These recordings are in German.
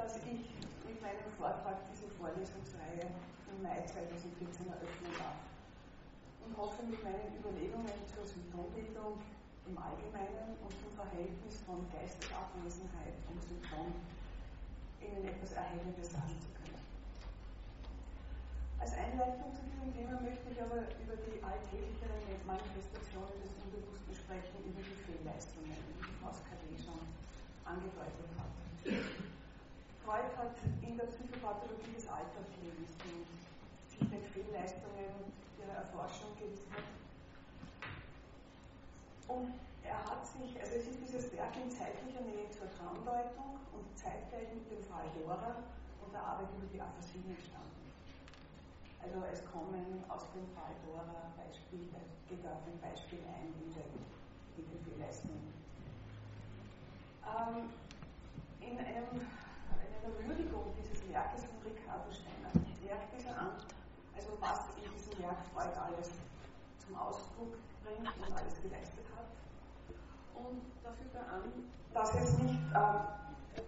dass ich mit meinem Vortrag diese Vorlesungsreihe im Mai 2014 eröffnen darf und hoffe mit meinen Überlegungen zur Symptombildung im Allgemeinen und zum Verhältnis von Geistesabwesenheit und Symptom Ihnen etwas Erhellendes sagen zu können. Als Einleitung zu diesem Thema möchte ich aber über die alltäglicheren Manifestationen des Unbewussten sprechen, über die Fehlleistungen, die Frau Skadé schon angedeutet hat. Freud hat in der Psychopathologie des Alltagslebens sich mit Fehlleistungen ihrer Erforschung gewidmet. Und er hat sich, also es ist dieses Werk in zeitlicher Nähe zur Traumdeutung und zeitgleich mit dem Fall Dora und der Arbeit über die Aphasie entstanden. Also es kommen aus dem Fall Dora Beispiele, geht auf ein Beispiel ein in den Fehlleistungen. Ähm, in, einem, in einer Würdigung dieses Werkes von Ricardo Steiner. Merkt dieser an, also was in diesem Werk Freud alles zum Ausdruck bringt und alles geleistet hat. Und da fügt er an, dass es nicht äh,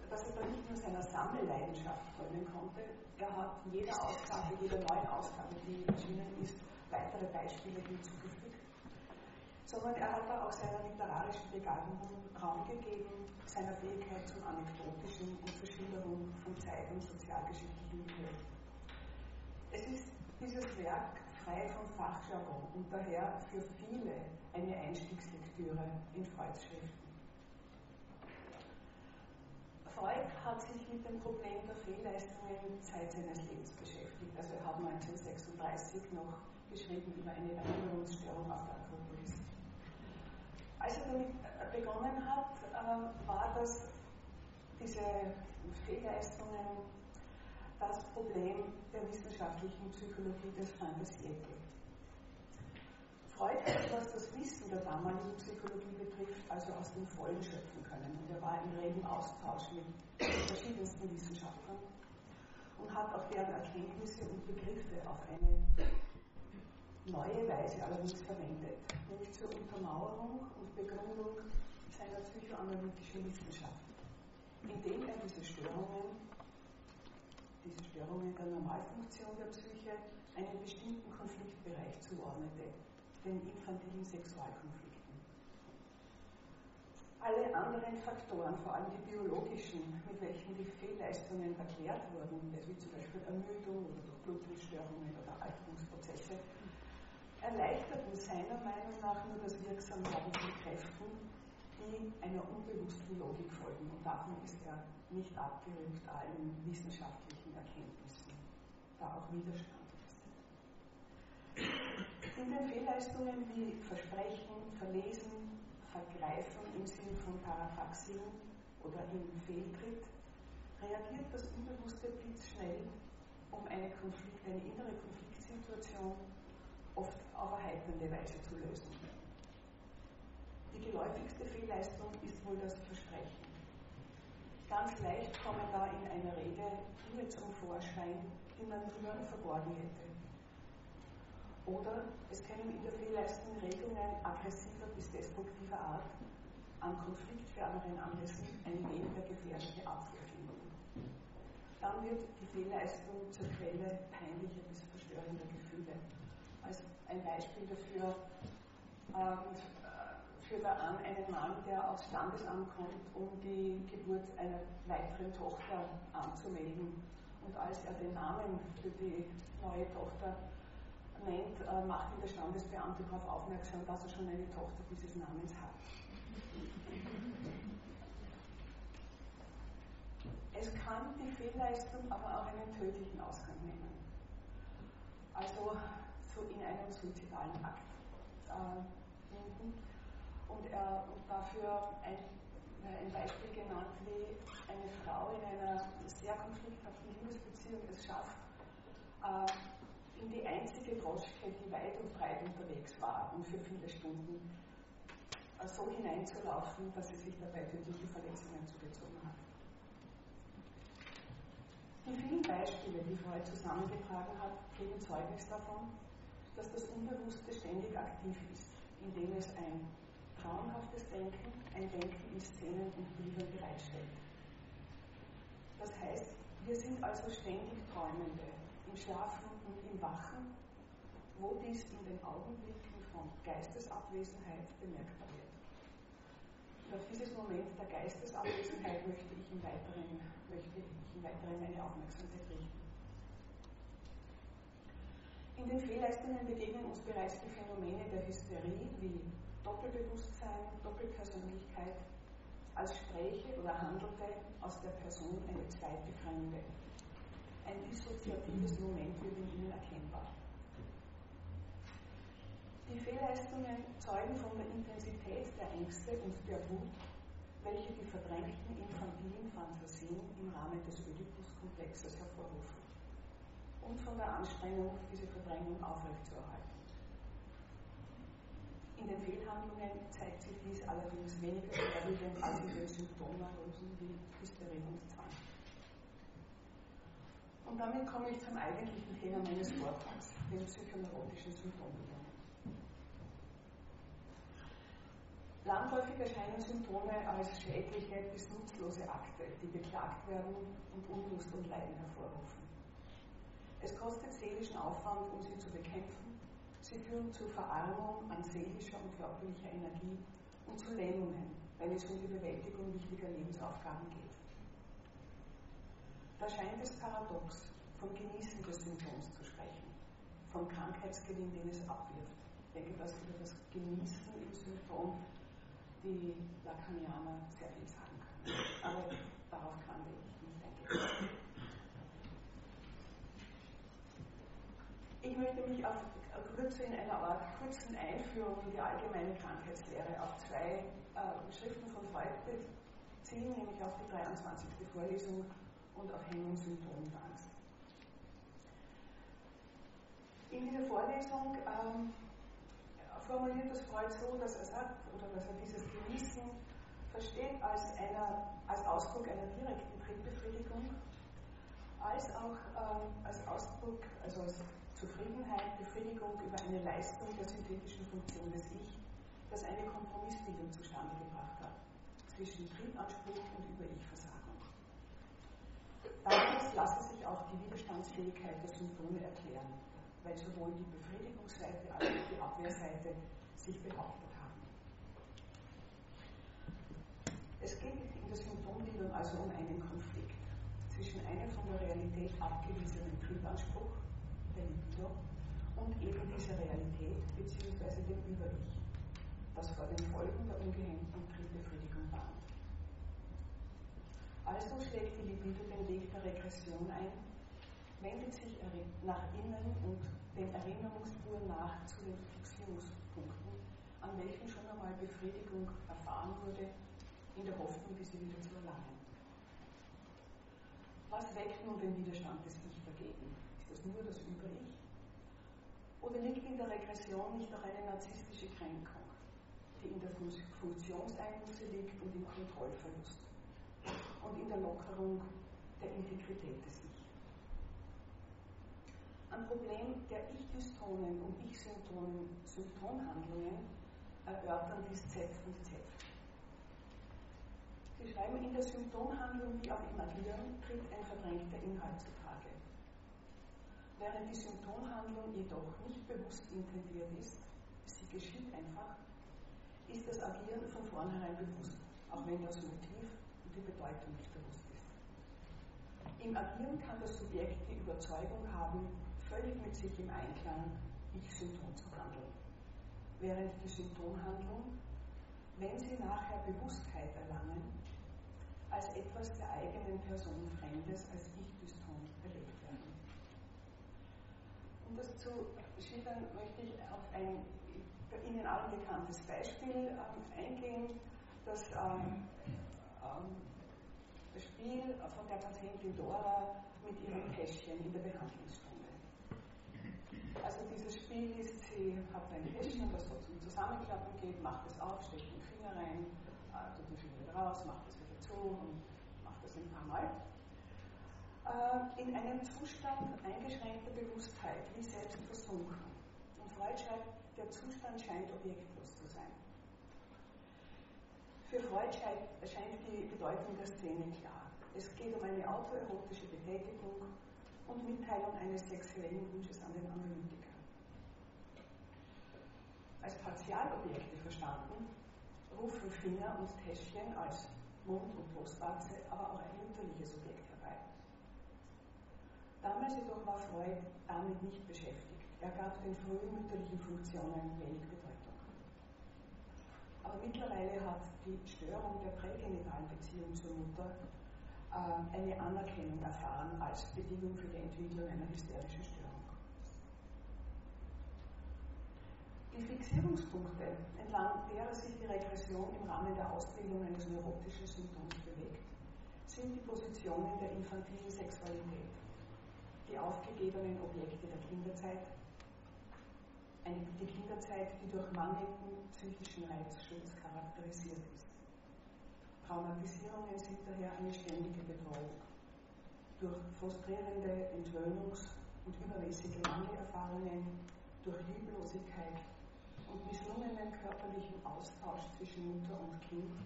dass er da nicht nur seiner Sammelleidenschaft folgen konnte, er hat jeder Ausgabe, jeder neuen Ausgabe, die erschienen ist, weitere Beispiele hinzugefügt, sondern er hat da auch seiner literarischen Begabung Raum gegeben, seiner Fähigkeit zum Anekdotischen und zur Schilderung von Zeit- und sozialgeschichtlichen Mitteln. Es ist dieses Werk frei vom Fachjargon und daher für viele eine Einstiegslektüre in Freuds Schriften. Freud hat sich mit dem Problem der Fehlleistungen Zeit seines Lebens beschäftigt. Also er hat 1936 noch geschrieben über eine Erinnerungsstörung auf der Akropolis. Als er damit begonnen hat, äh, war das, diese Fehlleistungen das Problem der wissenschaftlichen Psychologie des Fantasierte. Freud hat, was das Wissen der damaligen Psychologie betrifft, also aus dem Vollen schöpfen können. Und er war im regen Austausch mit verschiedensten Wissenschaftlern und hat auch deren Erkenntnisse und Begriffe auf eine neue Weise allerdings verwendet, nämlich zur Untermauerung und Begründung seiner psychoanalytischen Wissenschaft, indem er diese Störungen, diese Störungen der Normalfunktion der Psyche einem bestimmten Konfliktbereich zuordnete, den infantilen Sexualkonflikten. Alle anderen Faktoren, vor allem die biologischen, mit welchen die Fehlleistungen erklärt wurden, wie zum Beispiel Ermüdung oder Blutungsstörungen oder Alterungsprozesse, erleichterten seiner Meinung nach nur das Wirksamwerden von Kräften, die einer unbewussten Logik folgen. Und davon ist er nicht abgerückt allen wissenschaftlichen Erkenntnissen, da auch Widerstand in den Fehlleistungen wie Versprechen, Verlesen, Vergreifen im Sinne von Parapraxien oder im Fehltritt reagiert das Unbewusste blitzschnell, um eine, Konflikt, eine innere Konfliktsituation oft auf erheiternde Weise zu lösen. Die geläufigste Fehlleistung ist wohl das Versprechen. Ganz leicht kommen da in einer Rede Dinge zum Vorschein, die man früher verborgen hätte. Oder es können in der Fehlleistung Regungen aggressiver bis destruktiver Art an konfliktferneren Anlässen eine weniger gefährliche Abwehr finden. Dann wird die Fehlleistung zur Quelle peinlicher bis verstörender Gefühle. Ein Beispiel dafür ähm, führt er an einen Mann, der aufs Standesamt kommt, um die Geburt einer weiteren Tochter anzumelden. Und als er den Namen für die neue Tochter nennt, äh, macht ihn der Standesbeamte darauf aufmerksam, dass er schon eine Tochter dieses Namens hat. Es kann die Fehlleistung aber auch einen tödlichen Ausgang nehmen. Also so in einem suizidalen Akt äh, Und er und dafür ein, ein Beispiel genannt, wie eine Frau in einer sehr konflikthaften Liebesbeziehung es schafft, äh, in die einzige Droschke, die weit und breit unterwegs war und für viele Stunden äh, so hineinzulaufen, dass sie sich dabei tödliche Verletzungen zugezogen hat. Die vielen Beispiele, die Freud zusammengetragen hat, geben Zeugnis davon, dass das Unbewusste ständig aktiv ist, indem es ein traumhaftes Denken, ein Denken in Szenen und Bildern bereitstellt. Das heißt, wir sind also ständig Träumende, im Schlafen und im Wachen, wo dies in den Augenblicken von Geistesabwesenheit bemerkbar wird. Und auf dieses Moment der Geistesabwesenheit möchte ich im Weiteren, möchte ich im Weiteren meine Aufmerksamkeit richten. In den Fehlleistungen begegnen uns bereits die Phänomene der Hysterie wie Doppelbewusstsein, Doppelpersönlichkeit, als spräche oder handelte aus der Person eine zweite Fremde. Ein dissoziatives Moment wird in ihnen erkennbar. Die Fehlleistungen zeugen von der Intensität der Ängste und der Wut, welche die verdrängten infantilen Fantasien im Rahmen des Oedipus-Komplexes hervorrufen und von der Anstrengung, diese Verdrängung aufrechtzuerhalten. In den Fehlhandlungen zeigt sich dies allerdings weniger schwerwiegend als in den Symptomneurosen wie Hysterie und Zwang. Und damit komme ich zum eigentlichen Thema meines Vortrags, den psychoneurotischen Symptombildungen. Landläufig erscheinen Symptome als schädliche bis nutzlose Akte, die beklagt werden und Unlust und Leiden hervorrufen. Es kostet seelischen Aufwand, um sie zu bekämpfen Sie führen zu Verarmung an seelischer und körperlicher Energie und zu Lähmungen, wenn es um die Bewältigung wichtiger Lebensaufgaben geht. Da scheint es paradox, vom Genießen des Symptoms zu sprechen, vom Krankheitsgewinn, den es abwirft. Ich denke, dass über das Genießen im Symptom die Lacanianer sehr viel sagen können. Aber darauf kann ich nicht eingehen. Ich möchte mich auf Kürze in einer Art kurzen Einführung in die allgemeine Krankheitslehre auf zwei äh, Schriften von Freud beziehen, nämlich auf die 23. Vorlesung und auf Hemmung, Symptom und Angst. In dieser Vorlesung ähm, formuliert das Freud so, dass er sagt, oder dass er dieses Genießen versteht als, einer, als Ausdruck einer direkten Trittbefriedigung, als auch ähm, als Ausdruck, also als Zufriedenheit, Befriedigung über eine Leistung der synthetischen Funktion des Ich, das eine Kompromissbildung zustande gebracht hat zwischen Triebanspruch und über Ich-Versagung. Daraus lasse sich auch die Widerstandsfähigkeit der Symptome erklären, weil sowohl die Befriedigungsseite als auch die Abwehrseite sich behauptet haben. Es geht in der Symptombildung also um einen Konflikt zwischen einem von der Realität abgewiesenen Triebanspruch Libido und eben dieser Realität bzw. dem Über-Ich, das vor den Folgen der ungehemmten Triebbefriedigung warnt. Also schlägt die Libido den Weg der Regression ein, wendet sich nach innen und den Erinnerungsspuren nach zu den Fixierungspunkten, an welchen schon einmal Befriedigung erfahren wurde, in der Hoffnung, diese wieder zu erlangen. Was weckt nun den Widerstand des Ich dagegen? das nur das? Oder liegt in der Regression nicht noch eine narzisstische Kränkung, die in der Funktionseinbuße liegt und im Kontrollverlust und in der Lockerung der Integrität des Ich? Ein Problem der Ich-Dystonen und Ich-Symptomen, Symptomhandlungen erörtern dies Z und Z. Sie schreiben, in der Symptomhandlung wie auch im Agieren tritt ein verdrängter Inhalt zutage. Während die Symptomhandlung jedoch nicht bewusst intendiert ist, sie geschieht einfach, ist das Agieren von vornherein bewusst, auch wenn das Motiv und die Bedeutung nicht bewusst ist. Im Agieren kann das Subjekt die Überzeugung haben, völlig mit sich im Einklang Ich-Symptom zu handeln, während die Symptomhandlung, wenn sie nachher Bewusstheit erlangen, als etwas der eigenen Person Fremdes, als Ich-Dyston erlebt werden. Um das zu schildern, möchte ich auf ein Ihnen allen bekanntes Beispiel ähm, eingehen, das ähm, ähm, Spiel von der Patientin Dora mit ihrem Täschchen in der Behandlungsstunde. Also dieses Spiel ist, sie hat ein Täschchen, das so zum Zusammenklappen geht, macht es auf, steckt den Finger rein, äh, tut den Finger wieder raus, macht es wieder zu und macht das ein paar Mal. Äh, in einem Zustand eingeschränkter Bewusstheit, wie selbst versunken. Und Freud schreibt, der Zustand scheint objektlos zu sein. Für Freud erscheint die Bedeutung der Szene klar. Es geht um eine autoerotische Betätigung und Mitteilung eines sexuellen Wunsches an den Analytiker. Als Partialobjekte verstanden, rufen Finger und Täschchen als Mund- und Brustwarze aber auch ein mütterliches Objekt. Damals jedoch war Freud damit nicht beschäftigt. Er gab den frühen mütterlichen Funktionen wenig Bedeutung. Aber mittlerweile hat die Störung der prägenitalen Beziehung zur Mutter äh, eine Anerkennung erfahren als Bedingung für die Entwicklung einer hysterischen Störung. Die Fixierungspunkte, entlang derer sich die Regression im Rahmen der Ausbildung eines neurotischen Symptoms bewegt, sind die Positionen der infantilen Sexualität, die aufgegebenen Objekte der Kinderzeit, die Kinderzeit, die durch mangelnden psychischen Reizschutz charakterisiert ist. Traumatisierungen sind daher eine ständige Bedrohung. Durch frustrierende Entwöhnungs- und übermäßige Mangelerfahrungen, durch Lieblosigkeit und misslungenen körperlichen Austausch zwischen Mutter und Kind,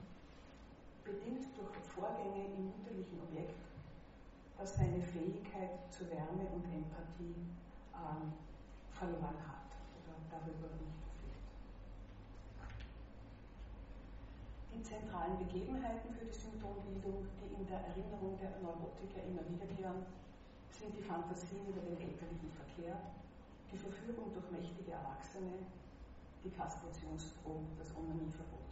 bedingt durch Vorgänge im mütterlichen Objekt, das seine Fähigkeit zur Wärme und Empathie ähm, verloren hat oder darüber nicht die zentralen Begebenheiten für die Symptombildung, die in der Erinnerung der Neurotiker immer wiederkehren, sind die Fantasien über den elterlichen Verkehr, die Verführung durch mächtige Erwachsene, die Kastrationsdrohung, das Onanieverbot,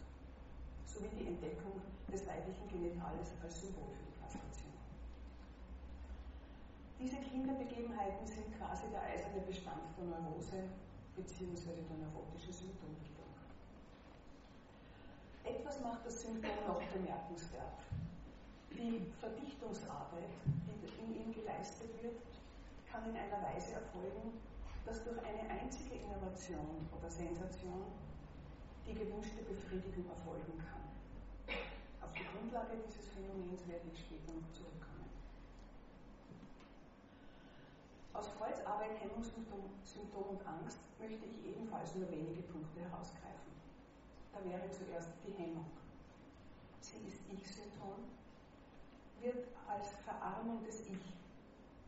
sowie die Entdeckung des weiblichen Genitales als Symbol für die Kastration. Diese Kinderbegebenheiten sind quasi der eiserne Bestand der Neurose bzw. der neurotischen Symptombildung. Etwas macht das Symptom noch bemerkenswert. Die Verdichtungsarbeit, die in ihm geleistet wird, kann in einer Weise erfolgen, dass durch eine einzige Innovation oder Sensation die gewünschte Befriedigung erfolgen kann. Auf die Grundlage dieses Phänomens werde ich später noch zurückkommen. Aus Freuds Arbeit Hemmungssymptom Symptom und Angst möchte ich ebenfalls nur wenige Punkte herausgreifen. Da wäre zuerst die Hemmung. Sie ist Ich-Symptom, wird als Verarmung des Ich,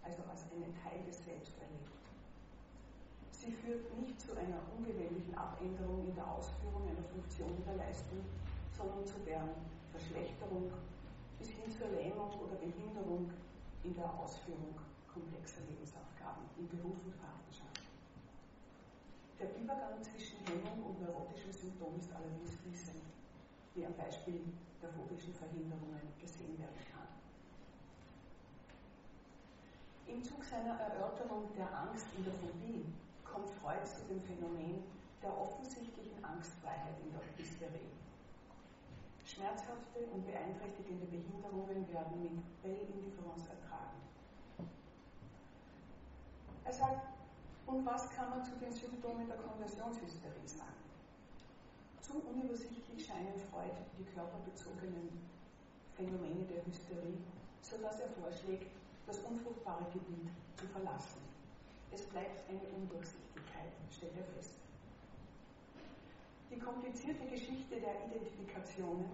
also als einen Teil des Selbst erlebt. Sie führt nicht zu einer ungewöhnlichen Abänderung in der Ausführung einer Funktion der Leistung, sondern zu deren Verschlechterung bis hin zur Lähmung oder Behinderung in der Ausführung komplexer Lebensaufgaben in Beruf und Partnerschaft. Der Übergang zwischen Hemmung und neurotischem Symptom ist allerdings fließend, wie am Beispiel der phobischen Verhinderungen gesehen werden kann. Im Zug seiner Erörterung der Angst in der Phobie kommt Freud zu dem Phänomen der offensichtlichen Angstfreiheit in der Hysterie. Schmerzhafte und beeinträchtigende Behinderungen werden mit Belle Indifference ertragen. Er sagt, und was kann man zu den Symptomen der Konversionshysterie sagen? Zu unübersichtlich scheinen Freud die körperbezogenen Phänomene der Hysterie, sodass er vorschlägt, das unfruchtbare Gebiet zu verlassen. Es bleibt eine Undurchsichtigkeit, stellt er fest. Die komplizierte Geschichte der Identifikationen,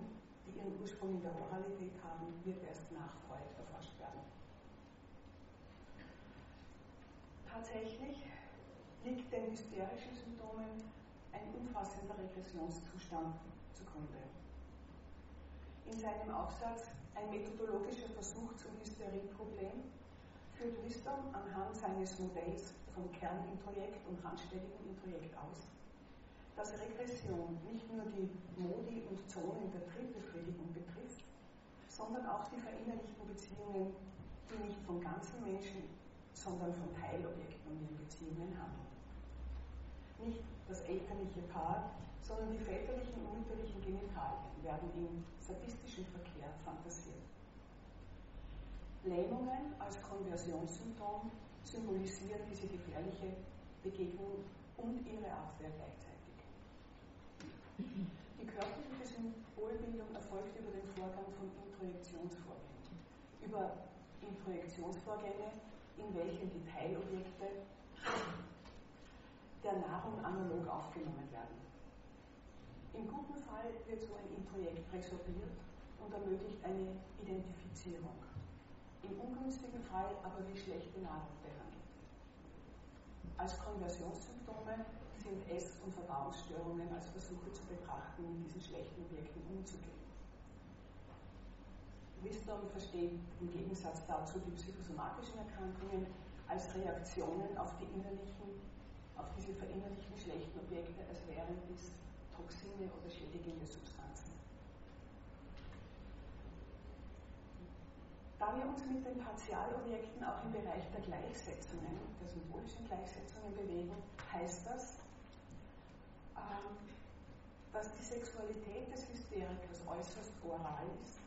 die ihren Ursprung in der Oralität haben, wird erst nach Freud erforscht werden. Tatsächlich liegt den hysterischen Symptomen ein umfassender Regressionszustand zugrunde. In seinem Aufsatz Ein methodologischer Versuch zum Hysterieproblem führt Wisdom anhand seines Modells vom Kernintrojekt und randständigen Introjekt aus, dass Regression nicht nur die Modi und Zonen der Triebbefriedigung betrifft, sondern auch die verinnerlichten Beziehungen, die nicht vom ganzen Menschen, sondern von Teilobjekten und ihren Beziehungen handeln nicht das elterliche Paar, sondern die väterlichen und mütterlichen Genitalien werden im sadistischen Verkehr fantasiert. Lähmungen als Konversionssymptom symbolisieren diese gefährliche Begegnung und ihre Abwehr gleichzeitig. Die körperliche Symbolbildung erfolgt über den Vorgang von Introjektionsvorgängen. Über Introjektionsvorgänge, in welchen die Teilobjekte der Nahrung analog aufgenommen werden. Im guten Fall wird so ein Introjekt resorbiert und ermöglicht eine Identifizierung. im ungünstigen Fall aber wie schlechte Nahrung behandelt. Als Konversionssymptome sind Ess- und Verdauungsstörungen als Versuche zu betrachten, mit diesen schlechten Objekten umzugehen. Wisdom versteht im Gegensatz dazu die psychosomatischen Erkrankungen als Reaktionen auf die innerlichen, auf diese verinnerlichten schlechten Objekte, als wären dies Toxine oder schädigende Substanzen. Da wir uns mit den Partialobjekten auch im Bereich der Gleichsetzungen, der symbolischen Gleichsetzungen bewegen, heißt das, ähm, dass die Sexualität des Hysterikers äußerst oral ist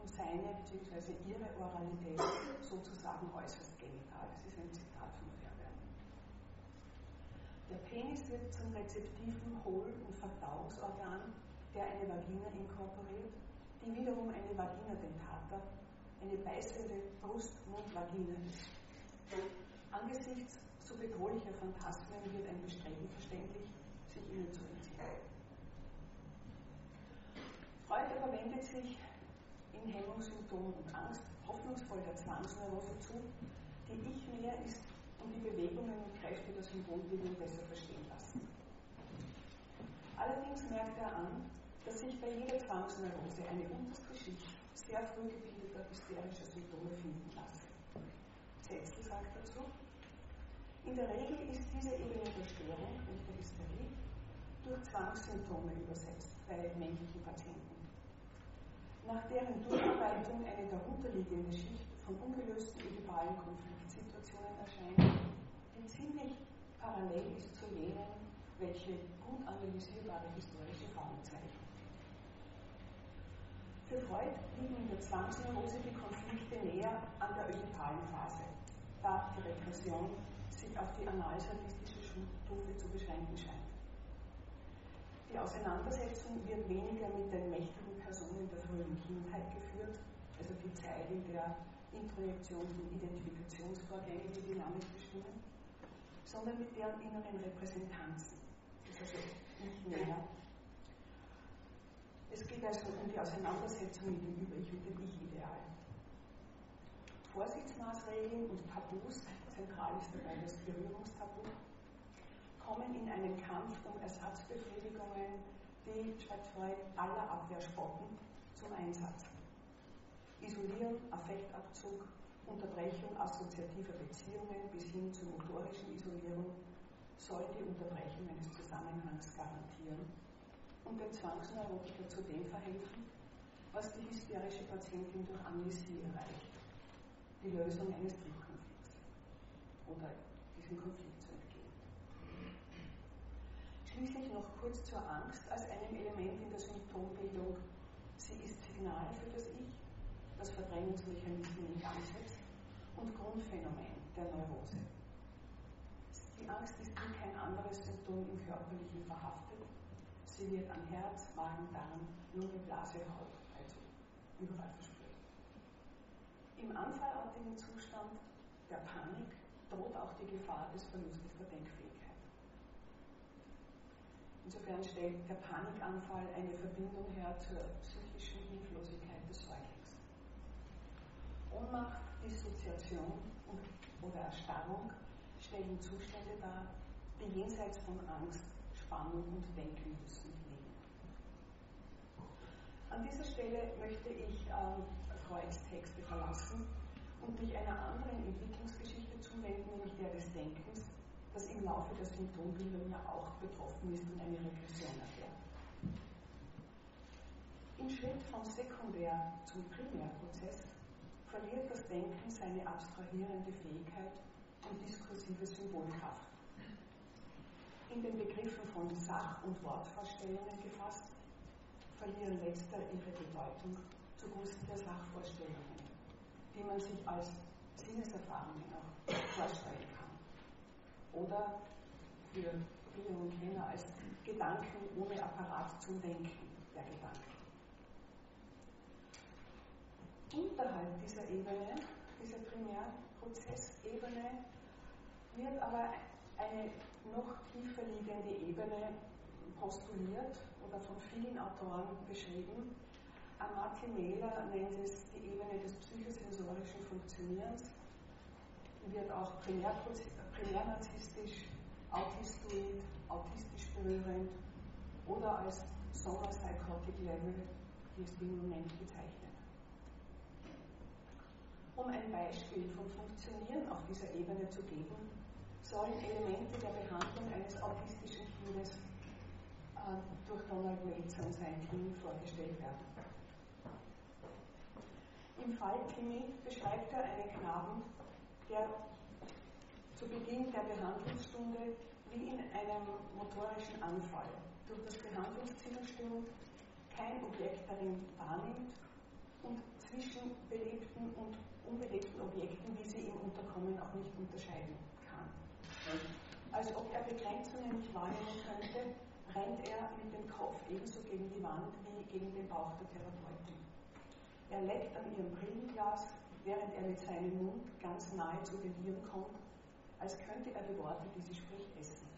und seine bzw. ihre Oralität sozusagen äußerst genital. Das ist ein Zitat von Fairbairn. Der Penis wird zum rezeptiven Hohl- und Verdauungsorgan, der eine Vagina inkorporiert, die wiederum eine Vagina dentata, eine beißende Brust-Mund-Vagina ist. Angesichts so bedrohlicher Phantasmen wird ein Bestreben verständlich, sich ihnen zu entziehen. Freud aber wendet sich in Hemmungssymptomen und Angst hoffnungsvoll der Zwangsneurose zu, die Ich mehr ist und die Bewegungen und Kräfte der Symbolbildung besser verstehen lassen. Allerdings merkt er an, dass sich bei jeder Zwangsneurose eine unterste Schicht sehr früh gebildeter hysterischer Symptome finden lassen. Zetzel sagt dazu, in der Regel ist diese Ebene der Störung und der Hysterie durch Zwangssymptome übersetzt bei männlichen Patienten nach deren Durcharbeitung eine darunterliegende Schicht von ungelösten ödipalen Konfliktsituationen erscheint, die ziemlich parallel ist zu jenen, welche gut analysierbare historische Formen zeichnen. Für Freud liegen in der Zwangsneurose die Konflikte näher an der ödipalen Phase, da die Regression sich auf die analsadistische Stufe zu beschränken scheint. Die Auseinandersetzung wird weniger mit den mächtigen Personen der frühen Kindheit geführt, also die Zeit, in der Introjektions- und Identifikationsvorgänge die Dynamik bestimmen, sondern mit deren inneren Repräsentanzen. Das ist also nicht näher. Es geht also um die Auseinandersetzung mit dem dem Ich-Ideal. Vorsichtsmaßregeln und Tabus, zentral ist dabei das Berührungstabu, kommen in einen Kampf um Ersatzbefriedigungen die Freud, aller Abwehrspotten zum Einsatz. Isolieren, Affektabzug, Unterbrechung assoziativer Beziehungen bis hin zur motorischen Isolierung soll die Unterbrechung eines Zusammenhangs garantieren. Und dem Zwangsneurotiker zu dem verhelfen, was die hysterische Patientin durch Amnesie erreicht, die Lösung eines Triebkonflikts oder diesem Konflikt Schließlich noch kurz zur Angst als einem Element in der Symptombildung. Sie ist Signal für das Ich, das Verdrängungsmechanismen in Gang setzt und Grundphänomen der Neurose. Die Angst ist wie kein anderes Symptom im Körperlichen verhaftet. Sie wird an Herz, Magen, Darm, Lunge, Blase, Haut, also überall verspürt. Im anfallartigen Zustand der Panik droht auch die Gefahr des Verlustes der Denkfähigkeit. Insofern stellt der Panikanfall eine Verbindung her zur psychischen Hilflosigkeit des Säuglings. Ohnmacht, Dissoziation oder Erstarrung stellen Zustände dar, die jenseits von Angst, Spannung und Denken müssen liegen. An dieser Stelle möchte ich ähm, Freuds Texte verlassen und mich einer anderen Entwicklungsgeschichte zuwenden, nämlich der des Denkens, das im Laufe der Symptombildung ja auch betroffen ist und eine Regression erfährt. Im Schritt vom Sekundär zum Primärprozess verliert das Denken seine abstrahierende Fähigkeit und diskursive Symbolkraft. In den Begriffen von Sach- und Wortvorstellungen gefasst, verlieren letztere ihre Bedeutung zugunsten der Sachvorstellungen, die man sich als Sinneserfahrungen auch vorstellen kann oder für viele und Kenner als Gedanken ohne Apparat zum Denken der Gedanken. Unterhalb dieser Ebene, dieser Primärprozessebene, wird aber eine noch tiefer liegende Ebene postuliert oder von vielen Autoren beschrieben, Amartya Mehler nennt es die Ebene des psychosensorischen Funktionierens, wird auch primärnarzisstisch, autistoid, autistisch berührend oder als Soma Psychotic Level, wie es im Moment bezeichnet. Um ein Beispiel vom Funktionieren auf dieser Ebene zu geben, sollen Elemente der Behandlung eines autistischen Kindes äh, durch Donald Waits und sein Team vorgestellt werden. Im Fall Timmy beschreibt er einen Knaben, der zu Beginn der Behandlungsstunde wie in einem motorischen Anfall durch das Behandlungszimmer stürmt, kein Objekt darin wahrnimmt und zwischen belebten und unbelebten Objekten, wie sie ihm unterkommen, auch nicht unterscheiden kann. Als ob er Begrenzungen nicht wahrnehmen könnte, rennt er mit dem Kopf ebenso gegen die Wand wie gegen den Bauch der Therapeutin. Er leckt an ihrem Brillenglas, während er mit seinem Mund ganz nahe zu den Lieren kommt, als könnte er die Worte, die sie spricht, essen.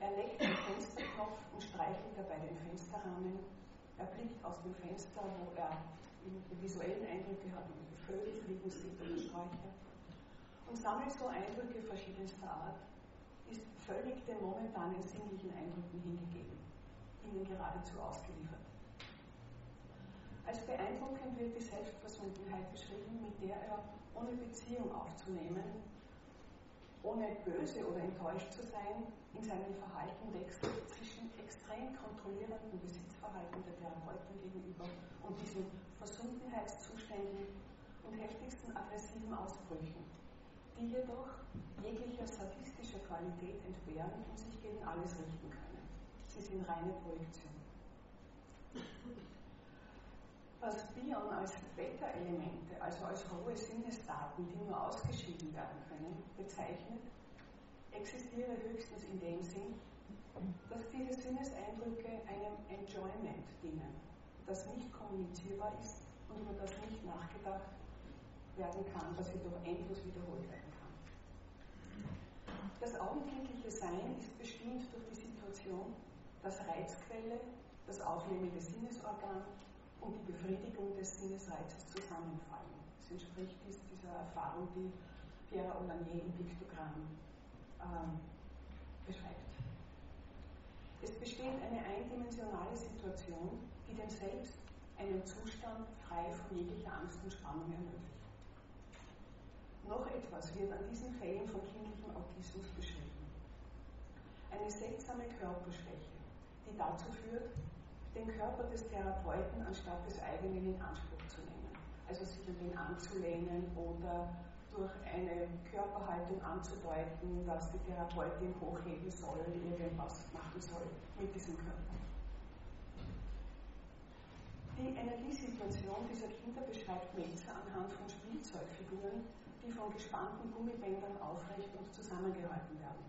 Er leckt den Fensterknopf und streichelt dabei den Fensterrahmen. Er blickt aus dem Fenster, wo er visuellen Eindrücke hat, wie Vögel fliegen sieht oder Sträucher, und sammelt so Eindrücke verschiedenster Art, ist völlig den momentanen sinnlichen Eindrücken hingegeben, ihnen geradezu ausgeliefert. Als beeindruckend wird die Selbstversunkenheit beschrieben, mit der er, ohne Beziehung aufzunehmen, ohne böse oder enttäuscht zu sein, in seinem Verhalten wechselt zwischen extrem kontrollierendem Besitzverhalten der Therapeutin gegenüber und diesen Versunkenheitszuständen und heftigsten aggressiven Ausbrüchen, die jedoch jeglicher sadistischer Qualität entbehren und sich gegen alles richten können. Sie sind reine Projektion was Bion als Beta-Elemente, also als hohe Sinnesdaten, die nur ausgeschieden werden können, bezeichnet, existiere höchstens in dem Sinn, dass diese Sinneseindrücke einem Enjoyment dienen, das nicht kommunizierbar ist und über das nicht nachgedacht werden kann, das jedoch endlos wiederholt werden kann. Das augenblickliche Sein ist bestimmt durch die Situation, das Reizquelle, das aufnehmende Sinnesorgan und die Befriedigung des Sinnesreizes zusammenfallen. Das entspricht dieser Erfahrung, die Pierre Olanier im Piktogramm ähm, beschreibt. Es besteht eine eindimensionale Situation, die dem Selbst einen Zustand frei von jeglicher Angst und Spannung ermöglicht. Noch etwas wird an diesen Fällen von kindlichem Autismus beschrieben. Eine seltsame Körperschwäche, die dazu führt, den Körper des Therapeuten anstatt des eigenen in Anspruch zu nehmen. Also sich an den anzulehnen oder durch eine Körperhaltung anzudeuten, dass die Therapeutin hochheben soll, irgendwas machen soll mit diesem Körper. Die Energiesituation dieser Kinder beschreibt Melzer anhand von Spielzeugfiguren, die von gespannten Gummibändern aufrecht und zusammengehalten werden.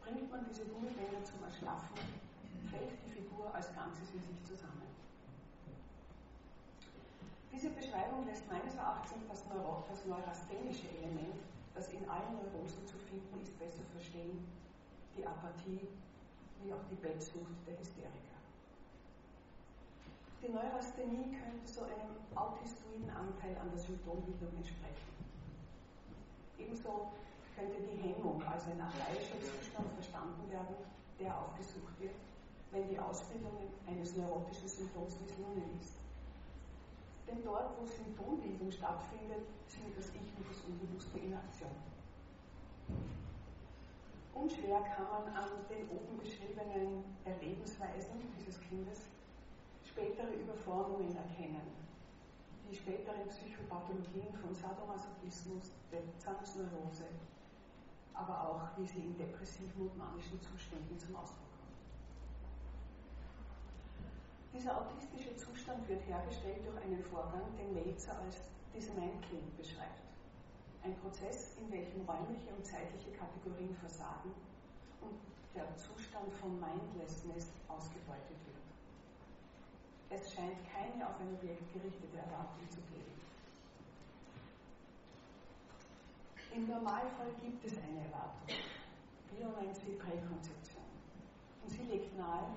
Bringt man diese Gummibänder zum Erschlaffen, fällt die Figur als Ganzes in sich zusammen. Diese Beschreibung lässt meines Erachtens das, das neurasthenische Element, das in allen Neurosen zu finden ist, besser verstehen, die Apathie wie auch die Bettsucht der Hysteriker. Die Neurasthenie könnte so einem autistoiden Anteil an der Symptombildung entsprechen. Ebenso könnte die Hemmung als ein archaischer Zustand verstanden werden, der aufgesucht wird, wenn die Ausbildung eines neurotischen Symptoms misslungen ist. Denn dort, wo Symptombildung stattfindet, sind das Ich und das Unbewusste in Aktion. Unschwer kann man an den oben beschriebenen Erlebensweisen dieses Kindes spätere Überformungen erkennen, die späteren Psychopathologien von Sadomasochismus, der Zwangsneurose, aber auch wie sie in depressiven und manischen Zuständen zum Ausdruck dieser autistische Zustand wird hergestellt durch einen Vorgang, den Melzer als Dismantling beschreibt. Ein Prozess, in welchem räumliche und zeitliche Kategorien versagen und der Zustand von Mindlessness ausgebeutet wird. Es scheint keine auf ein Objekt gerichtete Erwartung zu geben. Im Normalfall gibt es eine Erwartung. Nennt sie Präkonzeption. Und sie legt nahe,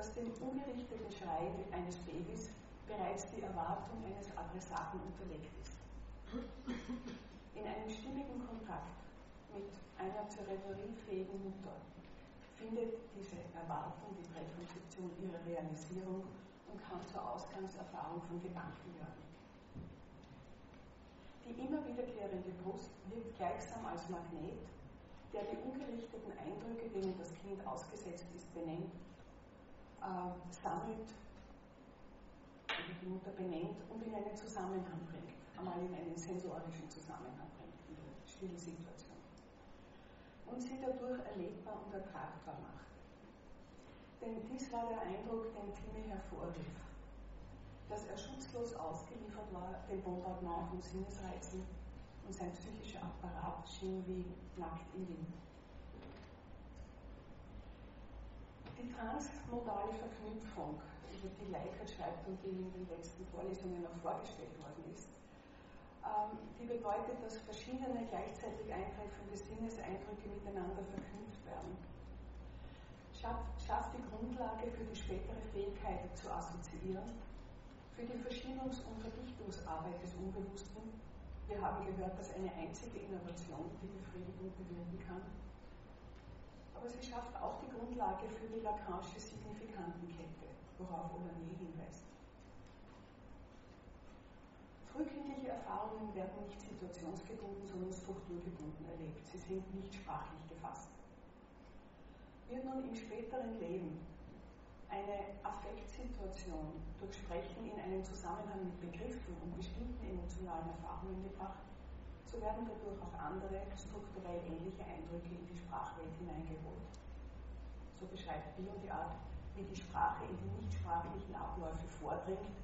dass dem ungerichteten Schrei eines Babys bereits die Erwartung eines Adressaten unterlegt ist. In einem stimmigen Kontakt mit einer zur Reverie fähigen Mutter findet diese Erwartung, die Präkonzeption ihre Realisierung und kann zur Ausgangserfahrung von Gedanken werden. Die immer wiederkehrende Brust wirkt gleichsam als Magnet, der die ungerichteten Eindrücke, denen das Kind ausgesetzt ist, benennt, äh, sammelt, die Mutter benennt und in einen Zusammenhang bringt, einmal in einen sensorischen Zusammenhang bringt, in der Stillsituation. Und sie dadurch erlebbar und ertragbar macht. Denn dies war der Eindruck, den Timmy hervorrief dass er schutzlos ausgeliefert war dem Bombardement von Sinnesreizen und sein psychischer Apparat schien wie nackt im Wind. Die transmodale Verknüpfung, über die Leikert schreibt und die in den letzten Vorlesungen noch vorgestellt worden ist, ähm, die bedeutet, dass verschiedene gleichzeitig eintreffende Sinneseindrücke miteinander verknüpft werden. Schafft die Grundlage für die spätere Fähigkeit zu assoziieren für die Verschiebungs- und Verdichtungsarbeit des Unbewussten. Wir haben gehört, dass eine einzige Innovation die Befriedigung bewirken kann. Aber sie schafft auch die Grundlage für die Lacanische Signifikantenkette, worauf Olanier hinweist. Frühkindliche Erfahrungen werden nicht situationsgebunden, sondern strukturgebunden erlebt. Sie sind nicht sprachlich gefasst. Wird nun im späteren Leben eine Affektsituation durch Sprechen in einen Zusammenhang mit Begriffen und bestimmten emotionalen Erfahrungen gebracht, so werden dadurch auch andere strukturell ähnliche Eindrücke in die Sprachwelt hineingeholt. So beschreibt Bio die Art, wie die Sprache in die nichtsprachlichen Abläufe vordringt,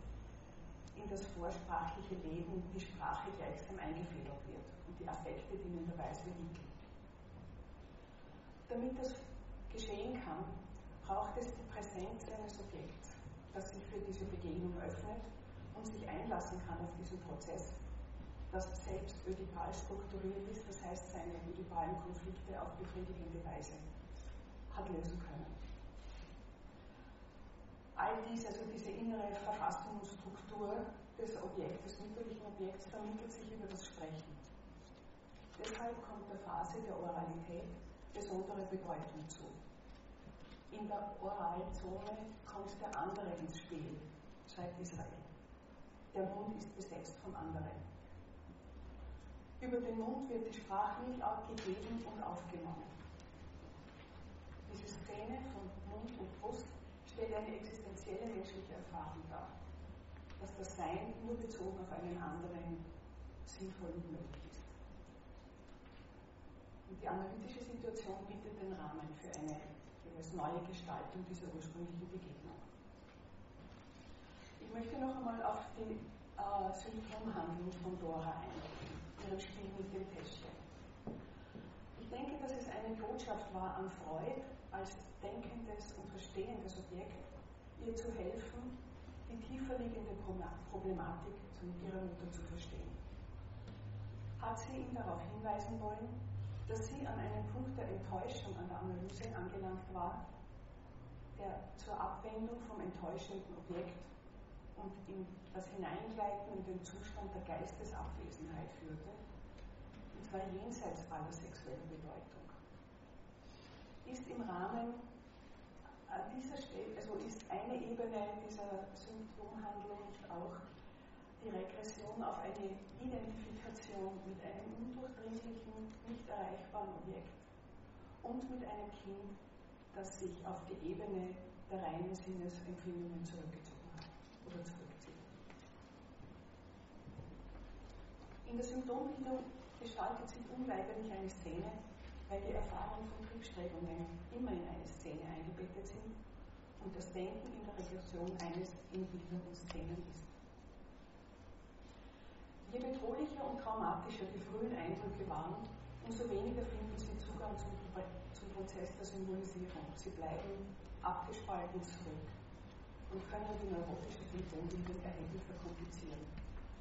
in das vorsprachliche Leben die Sprache gleichsam eingefedert wird und die Affekte dienen dabei als Vehikel. Damit das geschehen kann, braucht es die Präsenz eines Objekts, das sich für diese Begegnung öffnet und sich einlassen kann auf diesen Prozess, das selbst ödipal strukturiert ist, das heißt seine ödipalen Konflikte auf befriedigende Weise hat lösen können. All dies, also diese innere Verfassung und Struktur des Objektes, des mütterlichen Objekts, vermittelt sich über das Sprechen. Deshalb kommt der Phase der Oralität besondere Bedeutung zu in der oralen Zone kommt der andere ins Spiel, schreibt Israel. Der Mund ist besetzt vom anderen. Über den Mund wird die Sprachmilch abgegeben und aufgenommen. Diese Szene von Mund und Brust stellt eine existenzielle menschliche Erfahrung dar, dass das Sein nur bezogen auf einen anderen sinnvoll und möglich ist. Und die analytische Situation bietet den Rahmen für eine als neue Gestaltung dieser ursprünglichen Begegnung. Ich möchte noch einmal auf die äh, Symptomhandlung von Dora eingehen, Spiel mit dem Täschchen. Ich denke, dass es eine Botschaft war an Freud als denkendes und verstehendes Objekt, ihr zu helfen, die tiefer liegende Problematik ihrer Mutter zu verstehen. Hat sie ihn darauf hinweisen wollen, dass sie an einem Punkt der Enttäuschung an der Analyse angelangt war, der zur Abwendung vom enttäuschenden Objekt und in das Hineingleiten in den Zustand der Geistesabwesenheit führte, und zwar jenseits aller sexuellen Bedeutung. Ist im Rahmen an dieser Stelle, also ist eine Ebene dieser Symptomhandlung auch die Regression auf eine Identifikation mit einem undurchdringlichen, nicht erreichbaren Objekt und mit einem Kind, das sich auf die Ebene der reinen Sinnesempfindungen zurückgezogen zurückzieht. In der Symptombildung gestaltet sich unweigerlich eine Szene, weil die Erfahrung von Triebstrebungen immer in eine Szene eingebettet sind und das Denken in der Regression eines in Szenen ist. Je bedrohlicher und traumatischer die frühen Eindrücke waren, umso weniger finden sie Zugang zum, zum Prozess der Symbolisierung. Sie bleiben abgespalten zurück und können die neurotische Symptombildung erheblich verkomplizieren.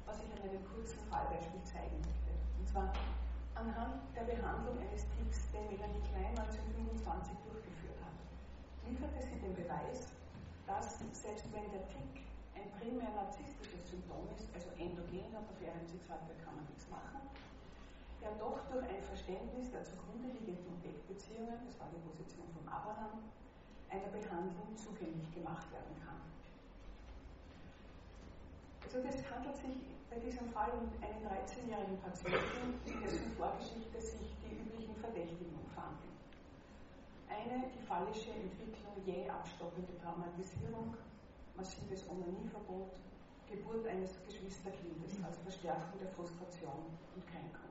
Was ich an einem kurzen Fallbeispiel zeigen möchte. Und zwar anhand der Behandlung eines Ticks, den Melanie Klein 1925 durchgeführt hat, lieferte sie den Beweis, dass selbst wenn der Tick ein primär narzisstisches Symptom ist, also endogen, der gesagt, da kann man nichts machen, er doch durch ein Verständnis der zugrunde liegenden Objektbeziehungen, das war die Position von Abraham, einer Behandlung zugänglich gemacht werden kann. Also das handelt sich bei diesem Fall um einen 13-jährigen Patienten, in dessen Vorgeschichte sich die üblichen Verdächtigen fanden. Eine, die fallische Entwicklung jäh abstoppende Traumatisierung, massives Onanieverbot, Geburt eines Geschwisterkindes als Verstärkung der Frustration und Kränkung.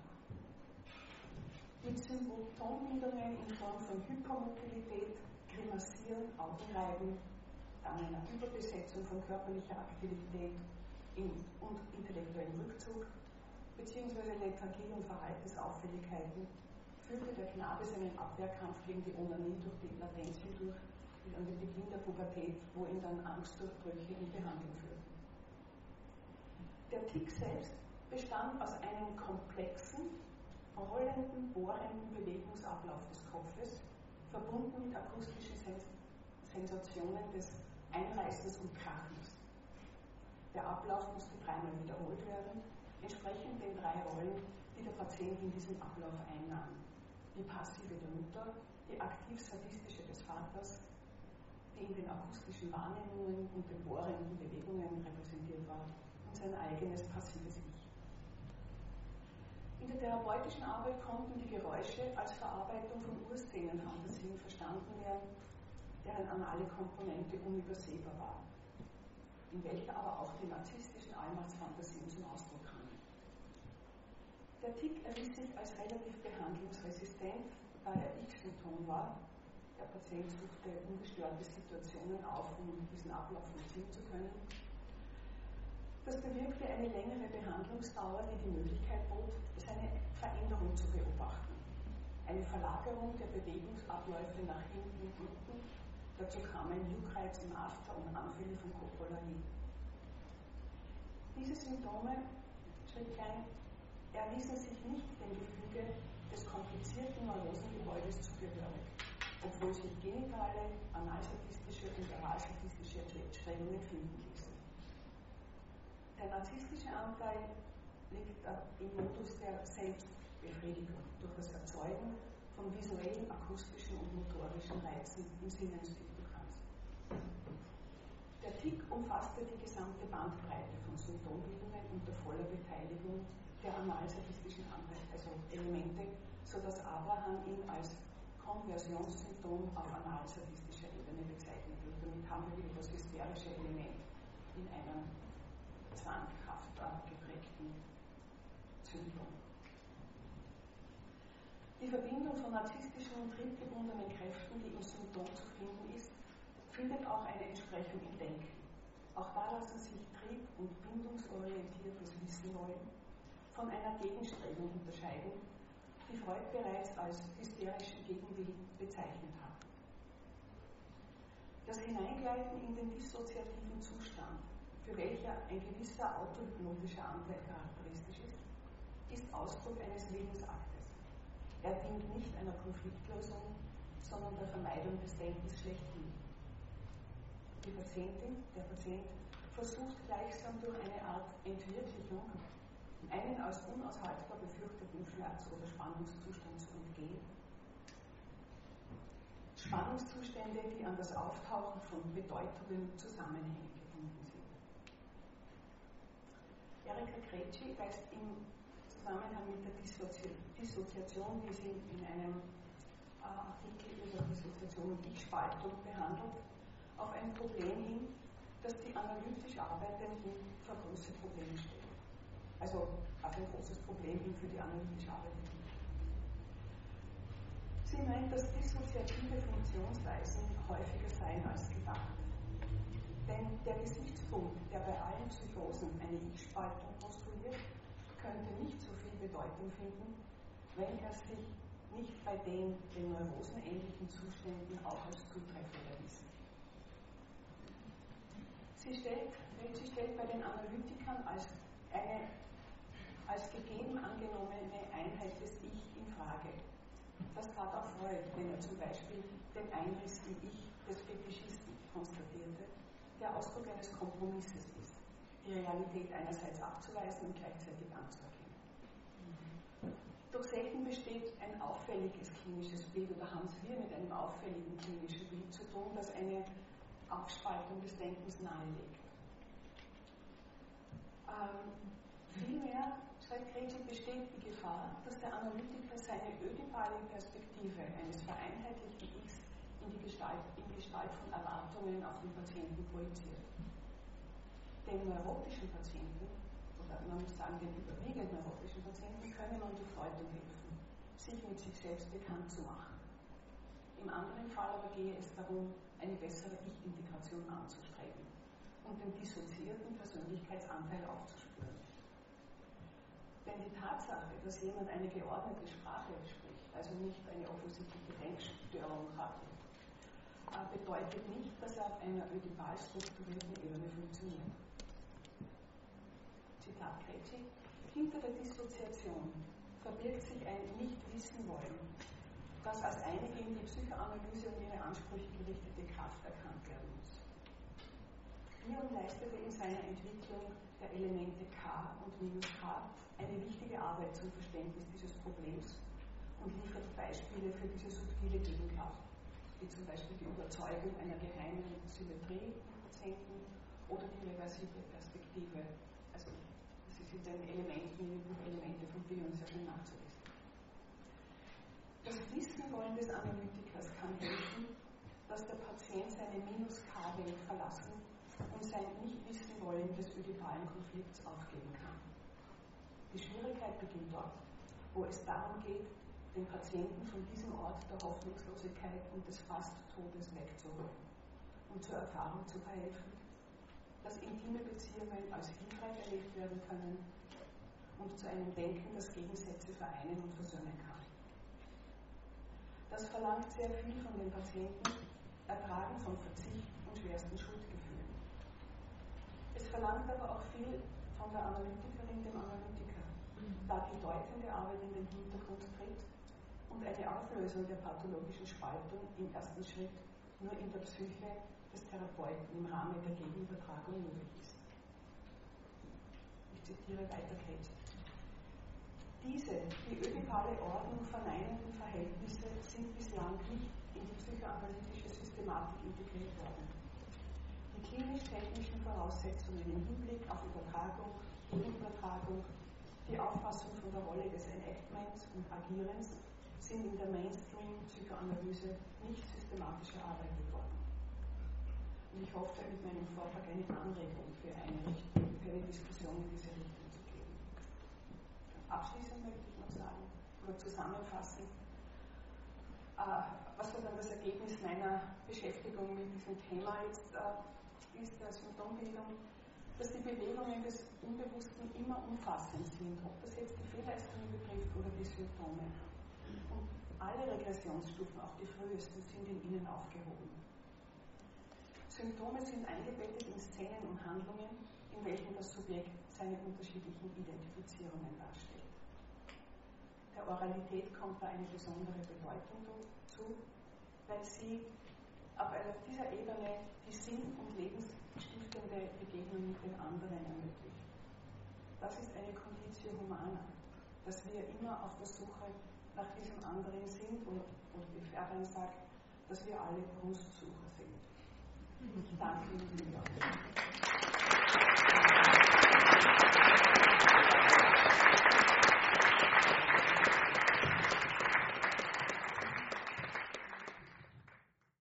Mit Symptombildungen in Form von Hypermobilität, Grimassieren, Augenreiben, dann einer Überbesetzung von körperlicher Aktivität und intellektuellen Rückzug, beziehungsweise Lethargie und Verhaltensauffälligkeiten führte der Knabe seinen Abwehrkampf gegen die Onanie durch die Latenz hindurch an den Beginn der Pubertät, wo ihn dann Angstdurchbrüche in Behandlung führten. Der Tick selbst bestand aus einem komplexen, rollenden, bohrenden Bewegungsablauf des Kopfes, verbunden mit akustischen Sens Sensationen des Einreißens und Krachens. Der Ablauf musste dreimal wiederholt werden, entsprechend den drei Rollen, die der Patient in diesem Ablauf einnahm die passive der Mutter, die aktiv-sadistische des Vaters, die in den akustischen Wahrnehmungen und den bohrenden Bewegungen repräsentiert war, und sein eigenes passives. In der therapeutischen Arbeit konnten die Geräusche als Verarbeitung von Urszenenfantasien verstanden werden, deren anale Komponente unübersehbar war, in welcher aber auch die narzisstischen Allmachtsfantasien zum Ausdruck kamen. Der Tick erwies sich als relativ behandlungsresistent, da er X-Symptom war. Der Patient suchte ungestörte Situationen auf, um diesen Ablauf vollziehen zu können. Das bewirkte eine längere Behandlungsdauer, die die Möglichkeit bot, seine Veränderung zu beobachten. Eine Verlagerung der Bewegungsabläufe nach hinten und unten. Dazu kamen Juckreiz im After und Anfälle von Kopolarie. Diese Symptome, schrieb Klein, erwiesen sich nicht dem Gefüge des komplizierten Neurosengebäudes zugehörig, obwohl sich genitale, analsadistische und oralsadistische Strebungen finden. Der narzisstische Anteil liegt im Modus der Selbstbefriedigung durch das Erzeugen von visuellen, akustischen und motorischen Reizen im Sinnesdukans. Der Tick umfasste die gesamte Bandbreite von Symptombildungen unter voller Beteiligung der analsadistischen Anteil, also Elemente, sodass Abraham ihn als Konversionssymptom auf analsadistischer Ebene bezeichnet wird. Damit haben wir wieder das hysterische Element in einem zwanghaft geprägten Syndrom. Die Verbindung von narzisstischen und triebgebundenen Kräften, die im Symptom zu finden ist, findet auch eine Entsprechung im Denken. Auch da lassen sich trieb- und bindungsorientiertes Wissen wollen von einer Gegenstrebung unterscheiden, die Freud bereits als hysterischen Gegenwillen bezeichnet hat. Das Hineingleiten in den dissoziativen Zustand, für welcher ein gewisser autohypnotischer Anteil charakteristisch ist, ist Ausdruck eines Lebensaktes. Er dient nicht einer Konfliktlösung, sondern der Vermeidung des Denkens schlechthin. Die Patientin, der Patient versucht gleichsam durch eine Art Entwirklichung einen als unaushaltbar befürchteten Schmerz- oder Spannungszustand zu entgehen. Spannungszustände, die an das Auftauchen von bedeutenden Zusammenhängen gebunden sind. Erika Kretschi weist im Zusammenhang mit der Dissozi Dissoziation, die sie in einem äh, Artikel über Dissoziation und Ich-Spaltung behandelt, auf ein Problem hin, das die analytisch Arbeitenden vor große Probleme stellt also auch ein großes Problem für die analytische Arbeit. Sie meint, dass dissoziative Funktionsweisen häufiger seien als gedacht. Denn der Gesichtspunkt, der bei allen Psychosen eine Ich-Spaltung postuliert, könnte nicht so viel Bedeutung finden, wenn er sich nicht bei den den Neurosen ähnlichen Zuständen auch als zutreffend erwiesen. Sie stellt, sie stellt bei den Analytikern als eine als gegeben angenommene Einheit des Ich in Frage. Das tat auch Freud, wenn er zum Beispiel den Einriss im Ich des Fetischisten konstatierte der Ausdruck eines Kompromisses ist, die Realität einerseits abzuweisen und gleichzeitig anzuerkennen. Doch selten besteht ein auffälliges klinisches Bild oder haben es wir mit einem auffälligen klinischen Bild zu tun, das eine Aufspaltung des Denkens nahelegt. Ähm, vielmehr, schreibt Greci, besteht die Gefahr, dass der Analytiker seine ödipale Perspektive eines vereinheitlichten in die Gestalt, in Gestalt von Erwartungen auf den Patienten projiziert. Den neurotischen Patienten, oder man muss sagen, den überwiegend neurotischen Patienten, könne man durch Deutung helfen, sich mit sich selbst bekannt zu machen. Im anderen Fall aber gehe es darum, eine bessere Ich-Integration anzustreben und den dissoziierten Persönlichkeitsanteil aufzuspüren. Denn die Tatsache, dass jemand eine geordnete Sprache spricht, also nicht eine offensichtliche Denkstörung hat, bedeutet nicht, dass er auf einer ödipal strukturierten Ebene funktioniert. Zitat Kretschi, hinter der Dissoziation verbirgt sich ein Nicht-Wissen-Wollen, das als eine gegen die Psychoanalyse und ihre Ansprüche gerichtete Kraft erkannt werden muss. Bion leistete in seiner Entwicklung der Elemente K und minus K eine wichtige Arbeit zum Verständnis dieses Problems und liefert Beispiele für diese subtile Gegenkraft, wie zum Beispiel die Überzeugung einer geheimen Symmetrie Patienten oder die reversible Perspektive. Also das ist in den Elementen, Elemente von Bion sehr schön nachzulesen. Das Wissenwollen des Analytikers kann helfen, dass der Patient seine Minus-K-Welt verlassen und sein Nicht-Wissen-Wollen des ödipalen Konflikts aufgeben kann. Die Schwierigkeit beginnt dort, wo es darum geht, den Patienten von diesem Ort der Hoffnungslosigkeit und des Fast-Todes wegzuholen und zur Erfahrung zu verhelfen, dass intime Beziehungen als hilfreich erlebt werden können und zu einem Denken, das Gegensätze vereinen und versöhnen kann. Das verlangt sehr viel von den Patienten, ertragen von Verzicht und schwersten Schuldgefühlen. Es verlangt aber auch viel von der Analytikerin, dem Analytiker da die deutende Arbeit in den Hintergrund tritt und eine Auflösung der pathologischen Spaltung im ersten Schritt nur in der Psyche des Therapeuten im Rahmen der Gegenübertragung möglich ist. Ich zitiere weiter Kate. Diese, die ödipale Ordnung verneinenden Verhältnisse sind bislang nicht in die psychoanalytische Systematik integriert worden. Die klinisch-technischen Voraussetzungen im Hinblick auf Übertragung, Gegenübertragung die Auffassung von der Rolle des Enactments und Agierens sind in der Mainstream-Psychoanalyse nicht systematisch erarbeitet worden. Und ich hoffe, mit meinem Vortrag eine Anregung für eine, für eine Diskussion in diese Richtung zu geben. Abschließend möchte ich noch sagen, oder zusammenfassen, äh, was dann das Ergebnis meiner Beschäftigung mit diesem Thema jetzt äh, ist, der Symptombildung dass die Bewegungen des Unbewussten immer umfassend sind, ob das jetzt die Fehlleistungen betrifft oder die Symptome. Alle Regressionsstufen, auch die frühesten, sind in ihnen aufgehoben. Symptome sind eingebettet in Szenen und Handlungen, in welchen das Subjekt seine unterschiedlichen Identifizierungen darstellt. Der Oralität kommt da eine besondere Bedeutung zu, weil sie auf dieser Ebene die Sinn- und lebensstiftende Begegnung mit den anderen ermöglicht. Das ist eine Conditio Humana, dass wir immer auf der Suche nach diesem anderen sind und, und die Ferien sagt, dass wir alle Brustsucher sind. Ich danke Ihnen.